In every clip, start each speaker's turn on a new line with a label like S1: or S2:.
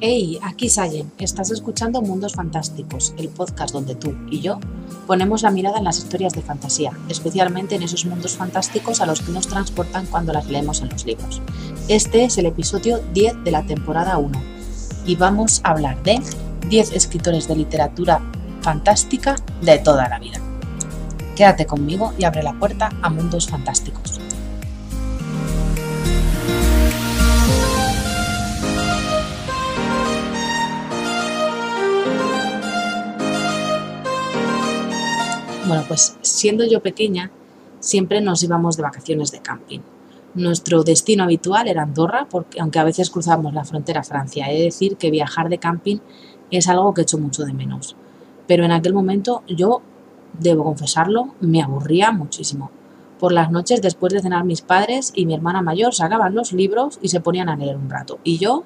S1: Hey, aquí Sayen, estás escuchando Mundos Fantásticos, el podcast donde tú y yo ponemos la mirada en las historias de fantasía, especialmente en esos mundos fantásticos a los que nos transportan cuando las leemos en los libros. Este es el episodio 10 de la temporada 1 y vamos a hablar de 10 escritores de literatura fantástica de toda la vida. Quédate conmigo y abre la puerta a Mundos Fantásticos. Bueno, pues siendo yo pequeña, siempre nos íbamos de vacaciones de camping. Nuestro destino habitual era Andorra, porque aunque a veces cruzábamos la frontera a Francia. He de decir que viajar de camping es algo que echo mucho de menos. Pero en aquel momento yo, debo confesarlo, me aburría muchísimo. Por las noches, después de cenar mis padres y mi hermana mayor sacaban los libros y se ponían a leer un rato. Y yo,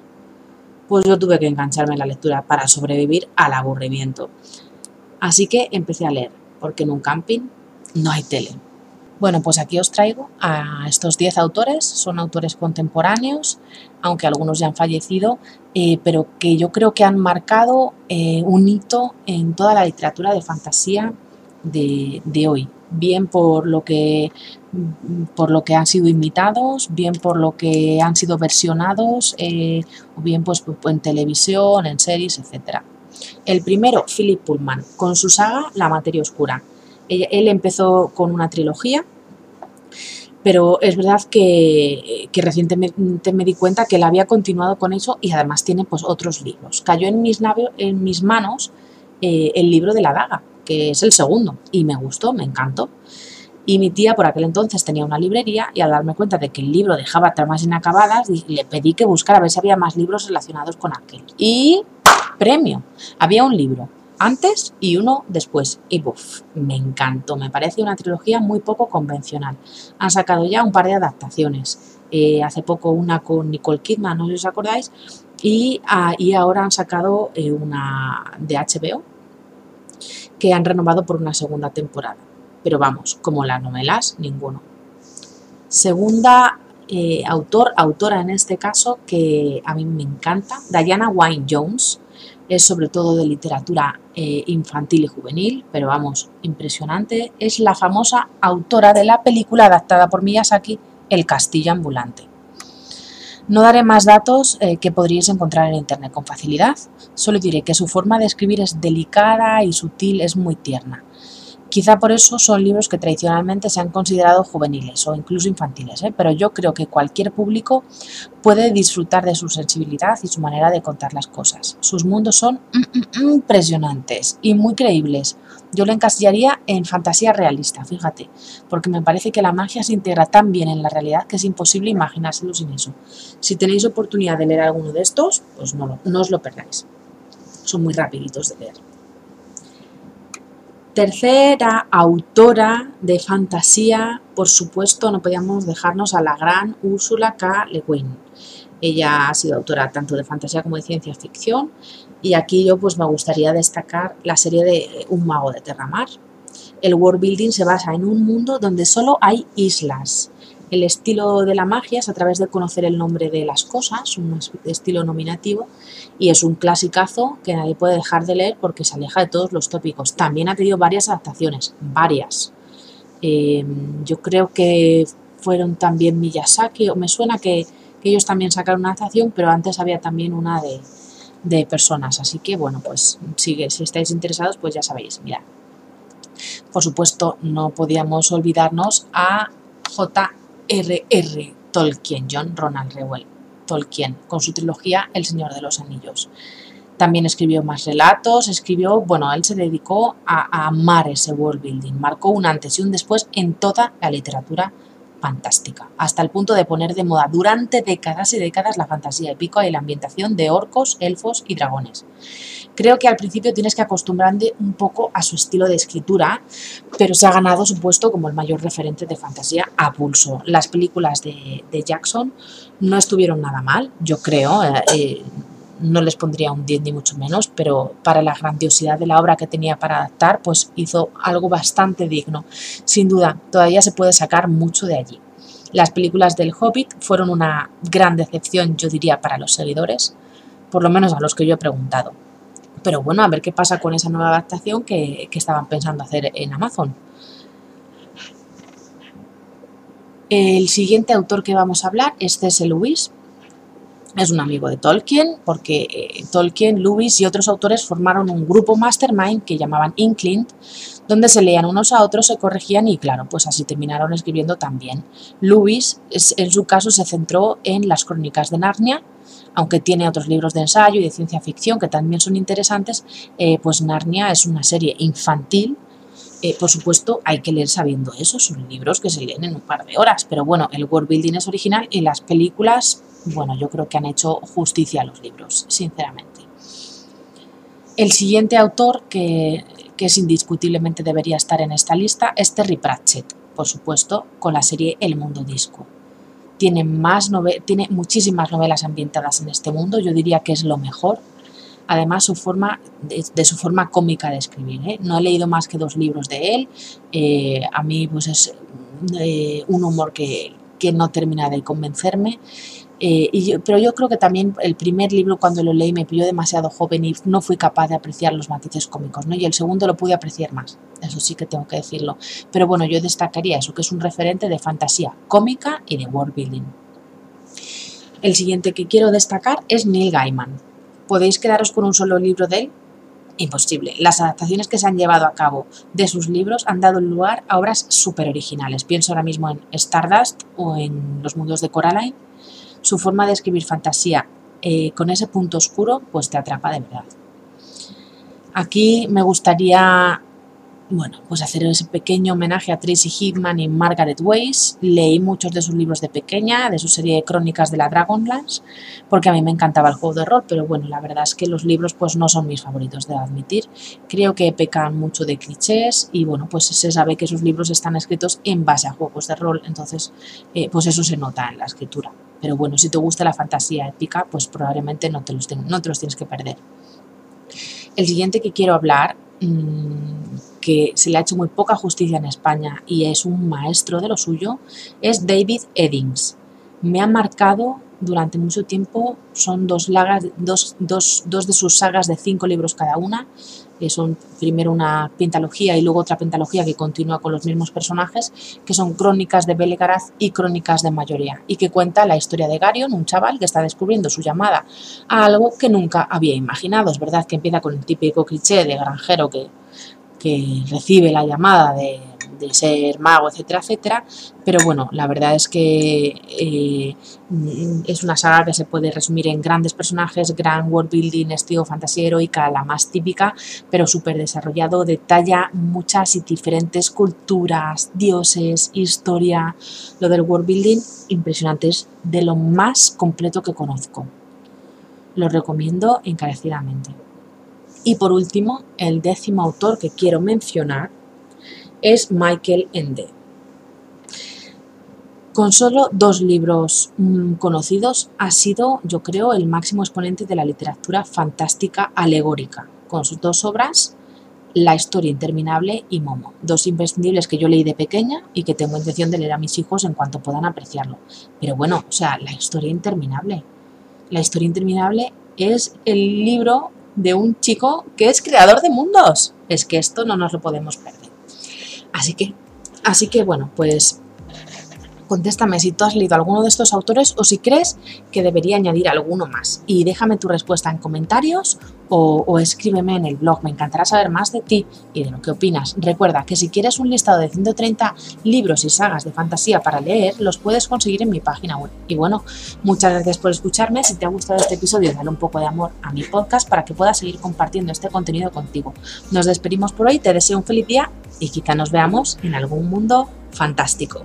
S1: pues yo tuve que engancharme en la lectura para sobrevivir al aburrimiento. Así que empecé a leer porque en un camping no hay tele. Bueno, pues aquí os traigo a estos 10 autores, son autores contemporáneos, aunque algunos ya han fallecido, eh, pero que yo creo que han marcado eh, un hito en toda la literatura de fantasía de, hoy, bien por lo que por lo que han sido imitados, bien por lo que han sido versionados, eh, o bien pues, pues, en televisión, en series, etcétera. El primero, Philip Pullman, con su saga La materia oscura. Él empezó con una trilogía, pero es verdad que, recientemente me di cuenta que él había continuado con eso y además tiene pues, otros libros. Cayó en mis, en mis manos eh, el libro de la daga, que es el segundo, y me gustó, me encantó. Y mi tía por aquel entonces tenía una librería y al darme cuenta de que el libro dejaba tramas inacabadas, le pedí que buscara a ver si había más libros relacionados con aquel. Y premio. Había un libro antes y uno después. Y buf, me encantó. Me parece una trilogía muy poco convencional. Han sacado ya un par de adaptaciones. Eh, hace poco una con Nicole Kidman, no sé si os acordáis. Y, ah, ahora han sacado eh, una de HBO que han renovado por una segunda temporada. Pero vamos, como las novelas, ninguno. Segunda eh, autor, autora en este caso, que a mí me encanta, Diana Wynne Jones es sobre todo de literatura eh, infantil y juvenil, pero vamos, impresionante. Es la famosa autora de la película adaptada por Miyazaki, El Castillo Ambulante. No daré más datos eh, que podríais encontrar en internet con facilidad, solo diré que su forma de escribir es delicada y sutil, es muy tierna. Quizá por eso son libros que tradicionalmente se han considerado juveniles o incluso infantiles, ¿eh? pero yo creo que cualquier público puede disfrutar de su sensibilidad y su manera de contar las cosas. Sus mundos son impresionantes y muy creíbles. Yo lo encasillaría en fantasía realista, fíjate, porque me parece que la magia se integra tan bien en la realidad que es imposible imaginárselo sin eso. Si tenéis oportunidad de leer alguno de estos, pues no, no os lo perdáis. Son muy rapiditos de leer. Tercera autora de fantasía, por supuesto, no podíamos dejarnos a la gran Úrsula K. Le Guin. Ella ha sido autora tanto de fantasía como de ciencia ficción y aquí yo pues me gustaría destacar la serie de Un mago de Terramar. El world building se basa en un mundo donde solo hay islas el estilo de la magia es a través de conocer el nombre de las cosas, un estilo nominativo, y es un clasicazo que nadie puede dejar de leer porque se aleja de todos los tópicos. También ha tenido varias adaptaciones, varias. Em, yo creo que fueron también Miyazaki, o me suena que, ellos también sacaron una adaptación, pero antes había también una de, personas. Así que bueno, pues sigue, si estáis interesados, pues ya sabéis, mirad. Por supuesto, no podíamos olvidarnos a J. R.R. Tolkien, John Ronald Reuel Tolkien, con su trilogía El Señor de los Anillos. También escribió más relatos, escribió, bueno, él se dedicó a, a amar ese world building, marcó un antes y un después en toda la literatura fantástica, hasta el punto de poner de moda durante décadas y décadas la fantasía épica y la ambientación de orcos, elfos y dragones. Creo que al principio tienes que acostumbrarte un poco a su estilo de escritura, pero se ha ganado su puesto como el mayor referente de fantasía a pulso. Las películas de, Jackson no estuvieron nada mal, yo creo. Eh, eh, no les pondría un 10 ni mucho menos, pero para la grandiosidad de la obra que tenía para adaptar, pues hizo algo bastante digno. Sin duda, todavía se puede sacar mucho de allí. Las películas del Hobbit fueron una gran decepción, yo diría, para los seguidores, por lo menos a los que yo he preguntado. Pero bueno, a ver qué pasa con esa nueva adaptación que, que estaban pensando hacer en Amazon. El siguiente autor que vamos a hablar es C.S. Lewis. Es un amigo de Tolkien, porque eh, Tolkien, Lewis y otros autores formaron un grupo mastermind que llamaban Inkling, donde se leían unos a otros, se corregían y claro, pues así terminaron escribiendo también. Lewis, en su caso, se centró en las crónicas de Narnia, aunque tiene otros libros de ensayo y de ciencia ficción que también son interesantes, eh, pues Narnia es una serie infantil eh, por supuesto, hay que leer sabiendo eso, son libros que se leen en un par de horas, pero bueno, el world building es original y las películas, bueno, yo creo que han hecho justicia a los libros, sinceramente. El siguiente autor que, es indiscutiblemente debería estar en esta lista es Terry Pratchett, por supuesto, con la serie El Mundo Disco. Tiene, más tiene muchísimas novelas ambientadas en este mundo, yo diría que es lo mejor además su forma, de, su forma cómica de escribir. ¿eh? No he leído más que dos libros de él, eh, a mí pues es eh, un humor que, no termina de convencerme. Pero yo creo que también el primer libro cuando lo leí me pilló demasiado joven y no fui capaz de apreciar los matices cómicos. Y el segundo lo pude apreciar más, eso sí que tengo que decirlo. Pero bueno, yo destacaría eso, que es un referente de fantasía cómica y de world building. El siguiente que quiero destacar es Neil Gaiman. ¿Podéis quedaros con un solo libro de él? Imposible. Las adaptaciones que se han llevado a cabo de sus libros han dado lugar a obras súper originales. Pienso ahora mismo en Stardust o en Los Mundos de Coraline. Su forma de escribir fantasía eh, con ese punto oscuro, pues te atrapa de verdad. Aquí me gustaría bueno, pues hacer ese pequeño homenaje a Tracy Hickman y Margaret Weiss. Leí muchos de sus libros de pequeña, de su serie de crónicas de la Dragonlance, porque a mí me encantaba el juego de rol, pero bueno, la verdad es que los libros pues no son mis favoritos, de admitir. Creo que pecan mucho de clichés y bueno, pues se sabe que sus libros están escritos en base a juegos de rol, entonces eh, pues eso se nota en la escritura. Pero bueno, si te gusta la fantasía épica, pues probablemente no te los, no te los tienes que perder. El siguiente que quiero hablar Mm, que se le ha hecho muy poca justicia en España y es un maestro de lo suyo, es David Eddings. Me ha marcado durante mucho tiempo, son dos, dos, dos, dos de sus sagas de cinco libros cada una, que son primero una pentalogía y luego otra pentalogía que continúa con los mismos personajes, que son Crónicas de Belegaraz y Crónicas de Mayoría, y que cuenta la historia de Garion, un chaval que está descubriendo su llamada a algo que nunca había imaginado. Es verdad que empieza con el típico cliché de granjero que que recibe la llamada de, ser mago, etcétera, etcétera. Pero bueno, la verdad es que eh, es una saga que se puede resumir en grandes personajes, gran world building, estilo fantasía heroica, la más típica, pero súper desarrollado, detalla muchas y diferentes culturas, dioses, historia. Lo del world building, impresionante, es de lo más completo que conozco. Lo recomiendo encarecidamente. Y por último, el décimo autor que quiero mencionar es Michael Ende. Con solo dos libros mm, conocidos ha sido, yo creo, el máximo exponente de la literatura fantástica alegórica, con sus dos obras, La historia interminable y Momo, dos imprescindibles que yo leí de pequeña y que tengo intención de leer a mis hijos en cuanto puedan apreciarlo. Pero bueno, o sea, La historia interminable. La historia interminable es el libro de un chico que es creador de mundos. Es que esto no nos lo podemos perder. Así que, así que bueno, pues contéstame si tú has leído alguno de estos autores o si crees que debería añadir alguno más. Y déjame tu respuesta en comentarios o, escríbeme en el blog. Me encantará saber más de ti y de lo que opinas. Recuerda que si quieres un listado de 130 libros y sagas de fantasía para leer, los puedes conseguir en mi página web. Y bueno, muchas gracias por escucharme. Si te ha gustado este episodio, dale un poco de amor a mi podcast para que pueda seguir compartiendo este contenido contigo. Nos despedimos por hoy, te deseo un feliz día y quizá nos veamos en algún mundo fantástico.